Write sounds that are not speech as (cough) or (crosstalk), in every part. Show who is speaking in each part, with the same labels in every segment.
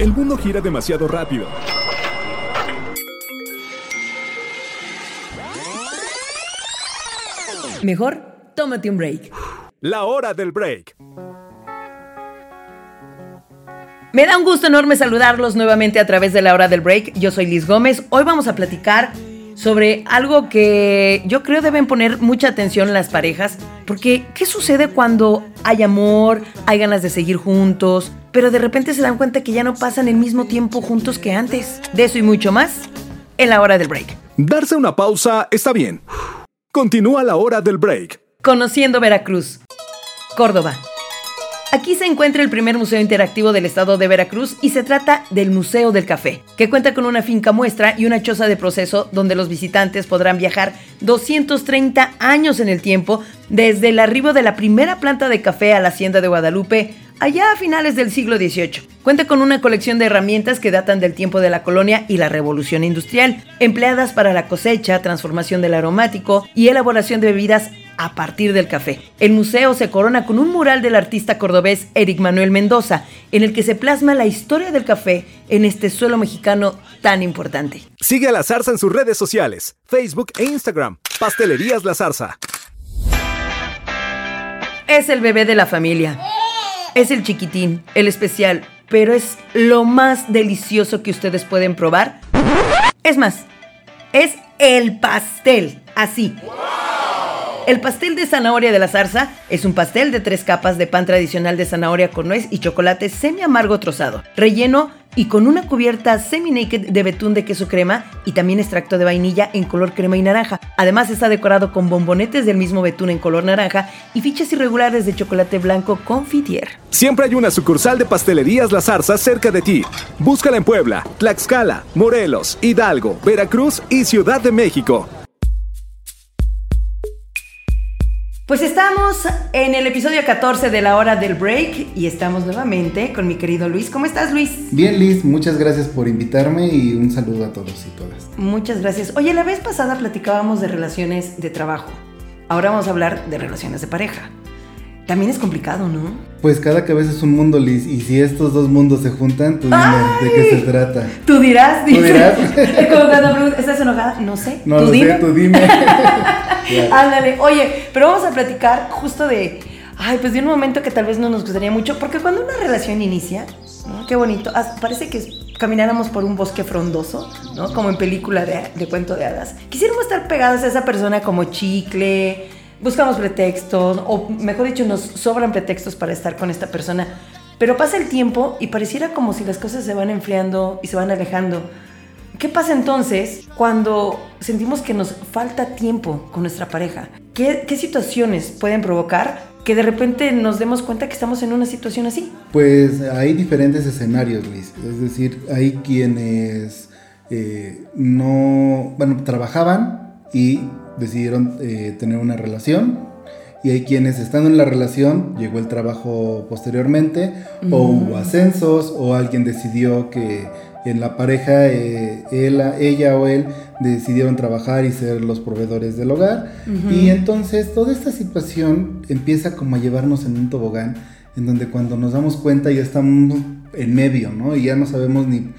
Speaker 1: El mundo gira demasiado rápido.
Speaker 2: Mejor, tómate un break.
Speaker 1: La hora del break.
Speaker 2: Me da un gusto enorme saludarlos nuevamente a través de la hora del break. Yo soy Liz Gómez. Hoy vamos a platicar sobre algo que yo creo deben poner mucha atención las parejas, porque ¿qué sucede cuando hay amor, hay ganas de seguir juntos, pero de repente se dan cuenta que ya no pasan el mismo tiempo juntos que antes? De eso y mucho más en la hora del break.
Speaker 1: Darse una pausa está bien. Continúa la hora del break.
Speaker 2: Conociendo Veracruz. Córdoba. Aquí se encuentra el primer museo interactivo del estado de Veracruz y se trata del Museo del Café, que cuenta con una finca muestra y una choza de proceso donde los visitantes podrán viajar 230 años en el tiempo desde el arribo de la primera planta de café a la hacienda de Guadalupe allá a finales del siglo XVIII. Cuenta con una colección de herramientas que datan del tiempo de la colonia y la revolución industrial, empleadas para la cosecha, transformación del aromático y elaboración de bebidas a partir del café. El museo se corona con un mural del artista cordobés Eric Manuel Mendoza, en el que se plasma la historia del café en este suelo mexicano tan importante.
Speaker 1: Sigue a La Zarza en sus redes sociales, Facebook e Instagram. Pastelerías La Zarza.
Speaker 2: Es el bebé de la familia. Es el chiquitín, el especial, pero es lo más delicioso que ustedes pueden probar. Es más, es el pastel, así. El pastel de zanahoria de la zarza es un pastel de tres capas de pan tradicional de zanahoria con nuez y chocolate semi amargo trozado, relleno y con una cubierta semi-naked de betún de queso crema y también extracto de vainilla en color crema y naranja. Además está decorado con bombonetes del mismo betún en color naranja y fichas irregulares de chocolate blanco confitier.
Speaker 1: Siempre hay una sucursal de pastelerías La Zarza cerca de ti. Búscala en Puebla, Tlaxcala, Morelos, Hidalgo, Veracruz y Ciudad de México.
Speaker 2: Pues estamos en el episodio 14 de la hora del break y estamos nuevamente con mi querido Luis. ¿Cómo estás, Luis?
Speaker 3: Bien, Liz, muchas gracias por invitarme y un saludo a todos y todas.
Speaker 2: Muchas gracias. Oye, la vez pasada platicábamos de relaciones de trabajo. Ahora vamos a hablar de relaciones de pareja. También es complicado, ¿no?
Speaker 3: Pues cada cabeza es un mundo, Liz, y si estos dos mundos se juntan, tú dime de qué se trata.
Speaker 2: Tú dirás,
Speaker 3: ¿Tú dirás? (laughs)
Speaker 2: ¿Estás enojada? No sé.
Speaker 3: No
Speaker 2: ¿Tú
Speaker 3: lo
Speaker 2: dime?
Speaker 3: sé, tú dime. (laughs) (laughs)
Speaker 2: Ándale, oye, pero vamos a platicar justo de, ay, pues de un momento que tal vez no nos gustaría mucho, porque cuando una relación inicia, ¿no? qué bonito, parece que camináramos por un bosque frondoso, ¿no? Como en película de, de cuento de hadas. Quisiéramos estar pegados a esa persona como chicle, buscamos pretextos, o mejor dicho, nos sobran pretextos para estar con esta persona. Pero pasa el tiempo y pareciera como si las cosas se van enfriando y se van alejando. ¿Qué pasa entonces cuando sentimos que nos falta tiempo con nuestra pareja? ¿Qué, ¿Qué, situaciones pueden provocar que de repente nos demos cuenta que estamos en una situación así?
Speaker 3: Pues hay diferentes escenarios, Liz. Es decir, hay quienes eh, no, bueno, trabajaban y decidieron eh, tener una relación. Y hay quienes estando en la relación, llegó el trabajo posteriormente, mm. o hubo ascensos, o alguien decidió que en la pareja, eh, él, ella o él decidieron trabajar y ser los proveedores del hogar. Uh -huh. Y entonces toda esta situación empieza como a llevarnos en un tobogán, en donde cuando nos damos cuenta ya estamos en medio, ¿no? Y ya no sabemos ni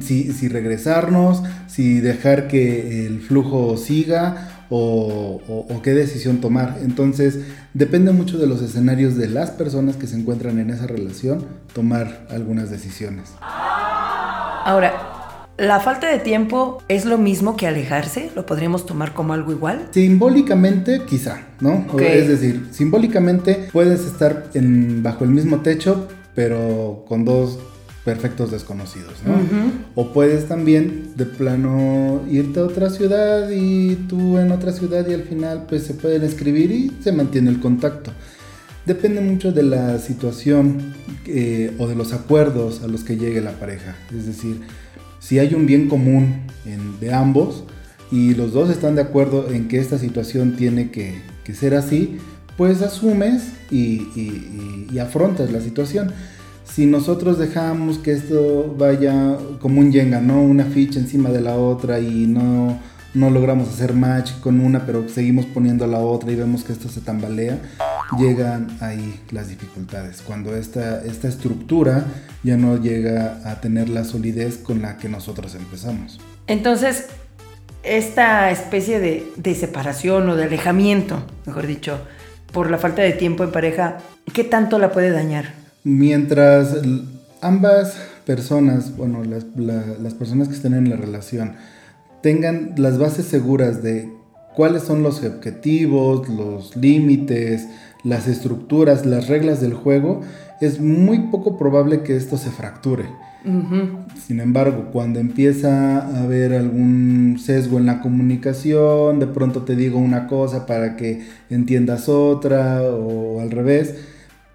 Speaker 3: si, si regresarnos, si dejar que el flujo siga. O, o, o, qué decisión tomar. Entonces, depende mucho de los escenarios de las personas que se encuentran en esa relación tomar algunas decisiones.
Speaker 2: Ahora, ¿la falta de tiempo es lo mismo que alejarse? ¿Lo podríamos tomar como algo igual?
Speaker 3: Simbólicamente, quizá, ¿no? Okay. Es decir, simbólicamente puedes estar en, bajo el mismo techo, pero con dos perfectos desconocidos, ¿no? Uh -huh. O puedes también de plano irte a otra ciudad y tú en otra ciudad y al final pues se pueden escribir y se mantiene el contacto. Depende mucho de la situación eh, o de los acuerdos a los que llegue la pareja. Es decir, si hay un bien común en, de ambos y los dos están de acuerdo en que esta situación tiene que, que ser así, pues asumes y, y, y, afrontas la situación. Si nosotros dejamos que esto vaya como un yenga, ¿no? Una ficha encima de la otra y no, no logramos hacer match con una, pero seguimos poniendo la otra y vemos que esto se tambalea, llegan ahí las dificultades, cuando esta, esta estructura ya no llega a tener la solidez con la que nosotros empezamos.
Speaker 2: Entonces, esta especie de, de separación o de alejamiento, mejor dicho, por la falta de tiempo en pareja, ¿qué tanto la puede dañar?
Speaker 3: Mientras ambas personas, bueno, las, las personas que estén en la relación, tengan las bases seguras de cuáles son los objetivos, los límites, las estructuras, las reglas del juego, es muy poco probable que esto se fracture. Sin embargo, cuando empieza a haber algún sesgo en la comunicación, de pronto te digo una cosa para que entiendas otra o al revés,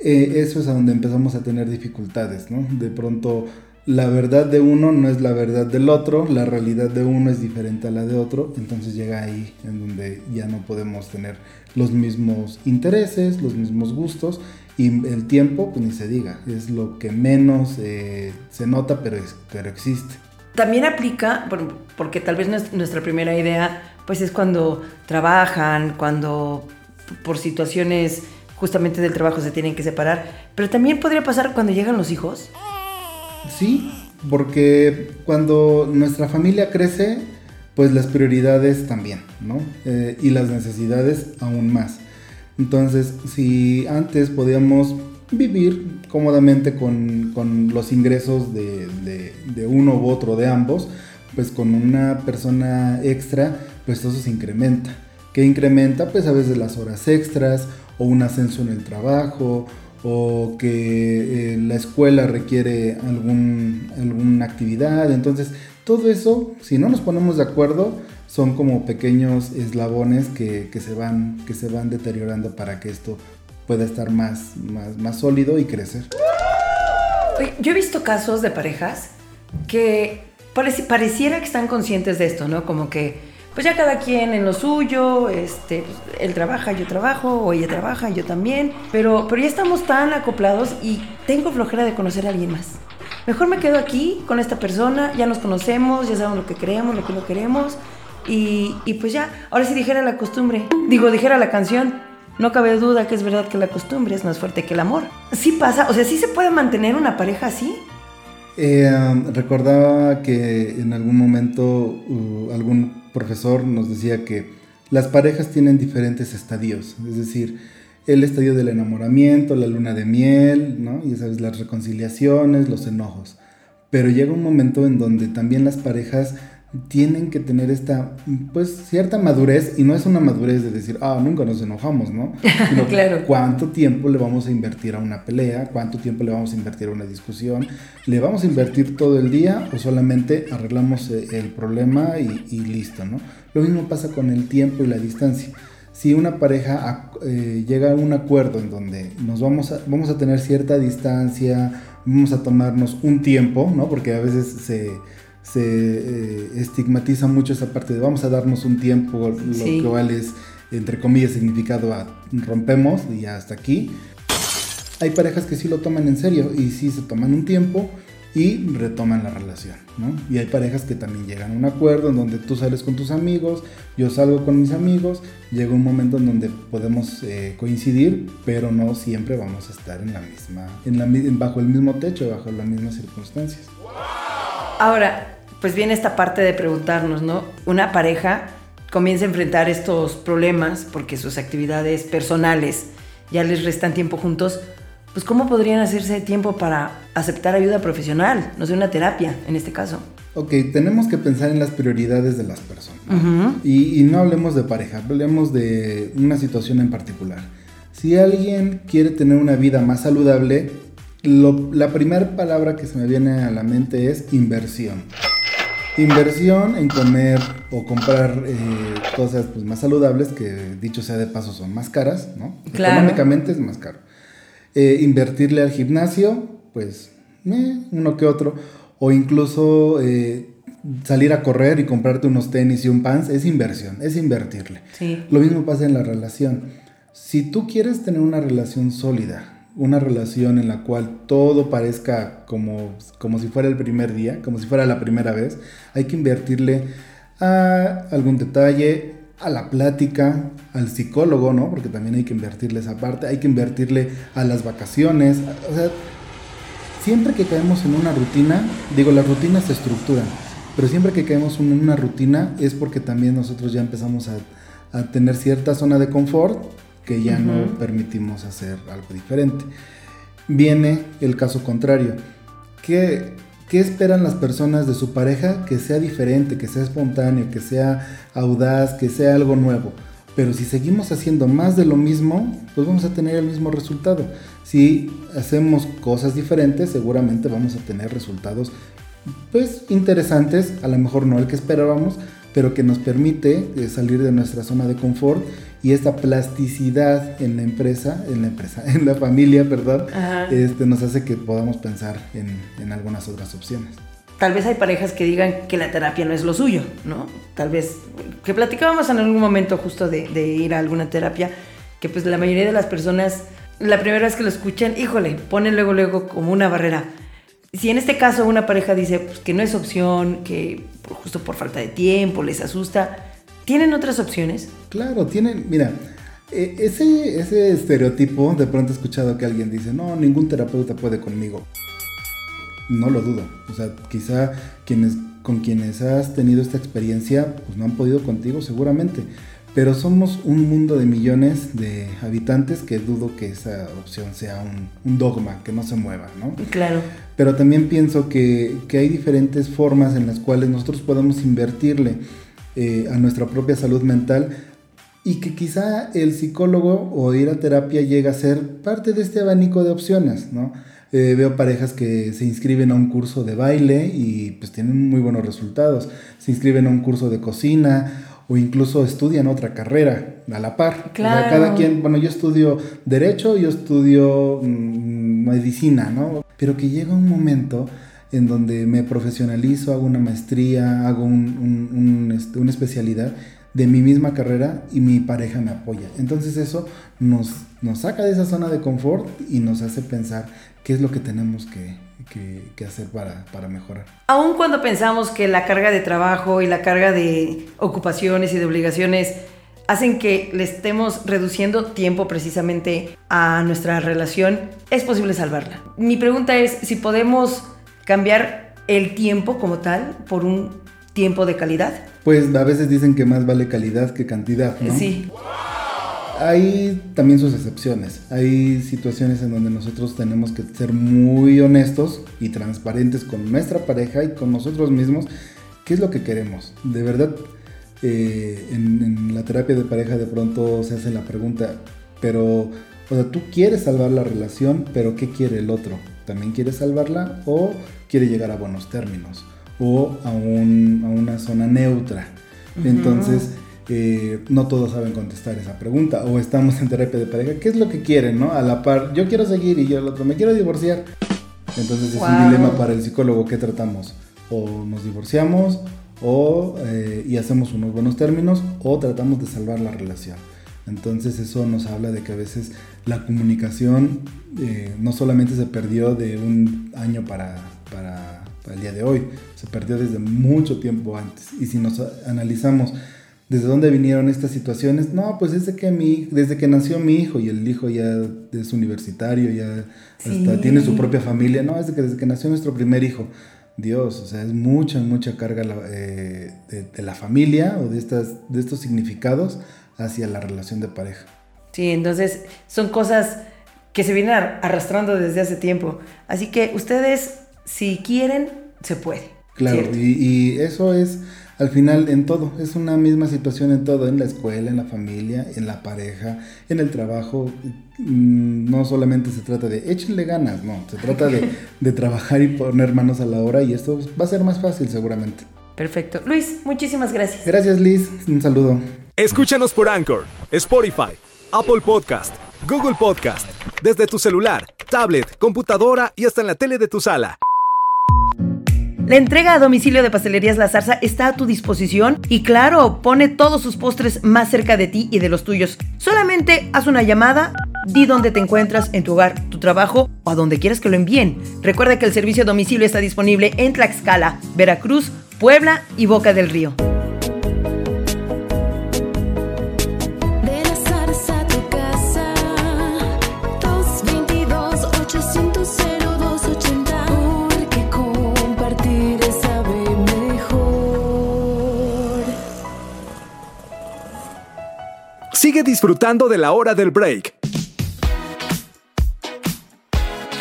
Speaker 3: eh, eso es a donde empezamos a tener dificultades, ¿no? De pronto la verdad de uno no es la verdad del otro, la realidad de uno es diferente a la de otro, entonces llega ahí en donde ya no podemos tener los mismos intereses, los mismos gustos y el tiempo, pues ni se diga, es lo que menos eh, se nota, pero, es, pero existe.
Speaker 2: También aplica, porque tal vez nuestra primera idea, pues es cuando trabajan, cuando por situaciones justamente del trabajo se tienen que separar, pero también podría pasar cuando llegan los hijos.
Speaker 3: Sí, porque cuando nuestra familia crece, pues las prioridades también, ¿no? Eh, y las necesidades aún más. Entonces, si antes podíamos vivir cómodamente con, los ingresos de, uno u otro de ambos, pues con una persona extra, pues eso se incrementa. ¿Qué incrementa? Pues a veces las horas extras o un ascenso en el trabajo o que eh, la escuela requiere algún, alguna actividad. Entonces, todo eso, si no nos ponemos de acuerdo, son como pequeños eslabones que, se, van, que se van deteriorando para que esto pueda estar más, más, sólido y crecer.
Speaker 2: Yo he visto casos de parejas que pareciera que están conscientes de esto, ¿no? Como que pues ya cada quien en lo suyo, este, él trabaja, yo trabajo, o ella trabaja, yo también, pero, pero ya estamos tan acoplados y tengo flojera de conocer a alguien más. Mejor me quedo aquí con esta persona, ya nos conocemos, ya sabemos lo que queremos, lo que no queremos, y, y pues ya, ahora sí dijera la costumbre, digo, dijera la canción, no cabe duda que es verdad que la costumbre es más fuerte que el amor. Sí pasa, o sea, sí se puede mantener una pareja así.
Speaker 3: Eh, recordaba que en algún momento uh, algún profesor nos decía que las parejas tienen diferentes estadios, es decir, el estadio del enamoramiento, la luna de miel, ¿no? Y sabes, las reconciliaciones, los enojos. Pero llega un momento en donde también las parejas tienen que tener esta, pues, cierta madurez, y no es una madurez de decir, ah, nunca nos enojamos, ¿no? (laughs)
Speaker 2: claro.
Speaker 3: cuánto tiempo le vamos a invertir a una pelea, cuánto tiempo le vamos a invertir a una discusión, le vamos a invertir todo el día o solamente arreglamos eh, el problema y, listo, ¿no? Lo mismo pasa con el tiempo y la distancia. Si una pareja eh, llega a un acuerdo en donde nos vamos a, vamos a tener cierta distancia, vamos a tomarnos un tiempo, ¿no? Porque a veces se se eh, estigmatiza mucho esa parte de vamos a darnos un tiempo, lo cual es, entre comillas, significado a rompemos y hasta aquí. Hay parejas que sí lo toman en serio y sí se toman un tiempo y retoman la relación, ¿no? Y hay parejas que también llegan a un acuerdo en donde tú sales con tus amigos, yo salgo con mis amigos, llega un momento en donde podemos eh, coincidir, pero no siempre vamos a estar en la misma, en la, bajo el mismo techo, bajo las mismas circunstancias.
Speaker 2: Ahora, pues viene esta parte de preguntarnos, ¿no? Una pareja comienza a enfrentar estos problemas porque sus actividades personales ya les restan tiempo juntos, pues ¿cómo podrían hacerse tiempo para aceptar ayuda profesional? No sé, una terapia en este caso.
Speaker 3: Ok, tenemos que pensar en las prioridades de las personas. y, no hablemos de pareja, hablemos de una situación en particular. Si alguien quiere tener una vida más saludable, la primera palabra que se me viene a la mente es inversión. Inversión en comer o comprar eh, cosas pues, más saludables, que dicho sea de paso son más caras, ¿no? Económicamente es más caro. Eh, invertirle al gimnasio, pues eh, uno que otro. O incluso salir a correr y comprarte unos tenis y un pants, es inversión, es invertirle. Lo mismo pasa en la relación. Si tú quieres tener una relación sólida, una relación en la cual todo parezca como, como si fuera el primer día, como si fuera la primera vez, hay que invertirle a algún detalle, a la plática, al psicólogo, ¿no? Porque también hay que invertirle esa parte, hay que invertirle a las vacaciones, o sea, siempre que caemos en una rutina, digo, las rutinas se estructuran, pero siempre que caemos en una rutina es porque también nosotros ya empezamos a, tener cierta zona de confort que ya no permitimos hacer algo diferente. Viene el caso contrario. ¿Qué, ¿Qué esperan las personas de su pareja? Que sea diferente, que sea espontáneo, que sea audaz, que sea algo nuevo. Pero si seguimos haciendo más de lo mismo, pues vamos a tener el mismo resultado. Si hacemos cosas diferentes, seguramente vamos a tener resultados pues interesantes, a lo mejor no el que esperábamos, pero que nos permite eh, salir de nuestra zona de confort y esta plasticidad en la empresa, en la empresa, (laughs) en la familia, perdón, este, nos hace que podamos pensar en, en algunas otras opciones
Speaker 2: tal vez hay parejas que digan que la terapia no es lo suyo, ¿no? Tal vez, que platicábamos en algún momento justo de, ir a alguna terapia, que pues la mayoría de las personas, la primera vez que lo escuchan, híjole, ponen luego, luego como una barrera. Si en este caso una pareja dice pues, que no es opción, que justo por falta de tiempo les asusta, ¿tienen otras opciones?
Speaker 3: Claro, tienen, mira, e, ese, ese estereotipo, de pronto he escuchado que alguien dice, no, ningún terapeuta puede conmigo no lo dudo. O sea, quizá quienes, con quienes has tenido esta experiencia, pues no han podido contigo seguramente. Pero somos un mundo de millones de habitantes que dudo que esa opción sea un, dogma, que no se mueva, ¿no?
Speaker 2: Claro.
Speaker 3: Pero también pienso que, hay diferentes formas en las cuales nosotros podemos invertirle eh, a nuestra propia salud mental y que quizá el psicólogo o ir a terapia llega a ser parte de este abanico de opciones, ¿no? Eh, veo parejas que se inscriben a un curso de baile y pues tienen muy buenos resultados. Se inscriben a un curso de cocina o incluso estudian otra carrera a la par.
Speaker 2: Claro.
Speaker 3: cada quien, bueno, yo estudio derecho, yo estudio mm, medicina, ¿no? Pero que llega un momento en donde me profesionalizo, hago una maestría, hago este, una especialidad de mi misma carrera y mi pareja me apoya. Entonces eso nos, nos saca de esa zona de confort y nos hace pensar qué es lo que tenemos que, hacer para, para, mejorar.
Speaker 2: Aun cuando pensamos que la carga de trabajo y la carga de ocupaciones y de obligaciones hacen que le estemos reduciendo tiempo precisamente a nuestra relación, es posible salvarla. Mi pregunta es si podemos cambiar el tiempo como tal por un tiempo de calidad.
Speaker 3: Pues a veces dicen que más vale calidad que cantidad, ¿no?
Speaker 2: Sí
Speaker 3: hay también sus excepciones. Hay situaciones en donde nosotros tenemos que ser muy honestos y transparentes con nuestra pareja y con nosotros mismos. ¿Qué es lo que queremos? De verdad, eh, en, la terapia de pareja de pronto se hace la pregunta, pero, o sea, tú quieres salvar la relación, pero ¿qué quiere el otro? ¿También quiere salvarla o quiere llegar a buenos términos? O a, una zona neutra. Entonces, no todos saben contestar esa pregunta o estamos en terapia de pareja, ¿qué es lo que quieren, no? A la par, yo quiero seguir y yo el otro, me quiero divorciar. Entonces es un dilema para el psicólogo, ¿qué tratamos? O nos divorciamos o, eh, y hacemos unos buenos términos o tratamos de salvar la relación. Entonces eso nos habla de que a veces la comunicación eh, no solamente se perdió de un año para, para, el día de hoy, se perdió desde mucho tiempo antes. Y si nos analizamos ¿Desde dónde vinieron estas situaciones? No, pues desde que, mi, desde que nació mi hijo y el hijo ya es universitario, ya tiene su propia familia. No, desde que, desde que nació nuestro primer hijo. Dios, o sea, es mucha, mucha carga eh, de, la familia o de, estas, de estos significados hacia la relación de pareja.
Speaker 2: Sí, entonces son cosas que se vienen arrastrando desde hace tiempo. Así que ustedes, si quieren, se puede.
Speaker 3: Claro, y, y eso es al final en todo, es una misma situación en todo, en la escuela, en la familia, en la pareja, en el trabajo. Mm, no solamente se trata de échenle ganas, no, se trata de, (laughs) de trabajar y poner manos a la obra y esto va a ser más fácil seguramente.
Speaker 2: Perfecto. Luis, muchísimas gracias.
Speaker 3: Gracias Liz, un saludo.
Speaker 1: Escúchanos por Anchor, Spotify, Apple Podcast, Google Podcast, desde tu celular, tablet, computadora y hasta en la tele de tu sala.
Speaker 2: La entrega a domicilio de Pastelerías La Zarza está a tu disposición y claro, pone todos sus postres más cerca de ti y de los tuyos. Solamente haz una llamada, di dónde te encuentras en tu hogar, tu trabajo o a donde quieras que lo envíen. Recuerda que el servicio a domicilio está disponible en Tlaxcala, Veracruz, Puebla y Boca del Río.
Speaker 1: Sigue disfrutando de la hora del break.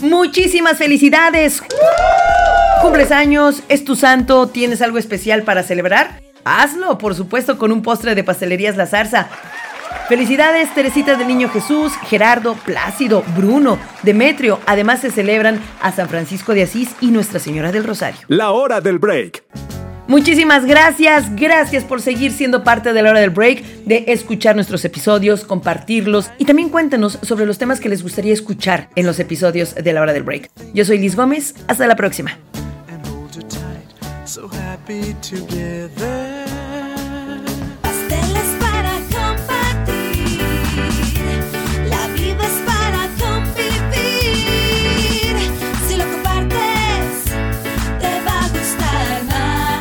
Speaker 2: Muchísimas felicidades. Cumples años, es tu santo, ¿tienes algo especial para celebrar? Hazlo, por supuesto, con un postre de pastelerías La Zarza. Felicidades, Teresita del Niño Jesús, Gerardo, Plácido, Bruno, Demetrio. Además se celebran a San Francisco de Asís y Nuestra Señora del Rosario.
Speaker 1: La hora del break.
Speaker 2: Muchísimas gracias, gracias por seguir siendo parte de la hora del break, de escuchar nuestros episodios, compartirlos y también cuéntenos sobre los temas que les gustaría escuchar en los episodios de la hora del break. Yo soy Liz Gómez, hasta la próxima.